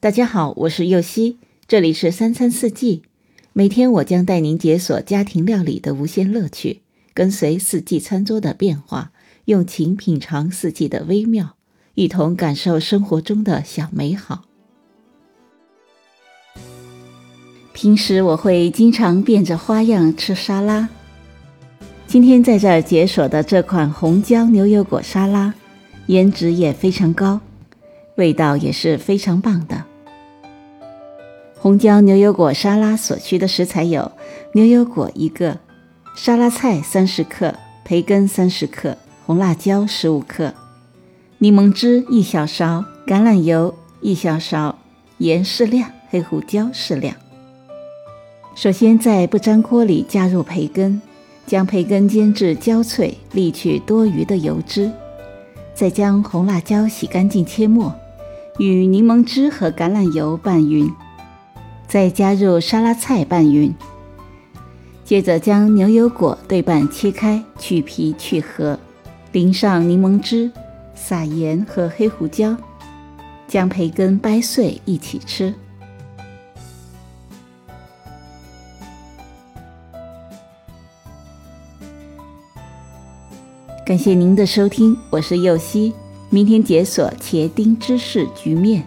大家好，我是右希，这里是三餐四季。每天我将带您解锁家庭料理的无限乐趣，跟随四季餐桌的变化，用情品尝四季的微妙，一同感受生活中的小美好。平时我会经常变着花样吃沙拉，今天在这儿解锁的这款红椒牛油果沙拉，颜值也非常高，味道也是非常棒的。红椒牛油果沙拉所需的食材有：牛油果一个，沙拉菜三十克，培根三十克，红辣椒十五克，柠檬汁一小勺，橄榄油一小勺，盐适量，黑胡椒适量。首先在不粘锅里加入培根，将培根煎至焦脆，沥去多余的油脂，再将红辣椒洗干净切末，与柠檬汁和橄榄油拌匀。再加入沙拉菜拌匀，接着将牛油果对半切开，去皮去核，淋上柠檬汁，撒盐和黑胡椒，将培根掰碎一起吃。感谢您的收听，我是右希，明天解锁茄丁芝士局面。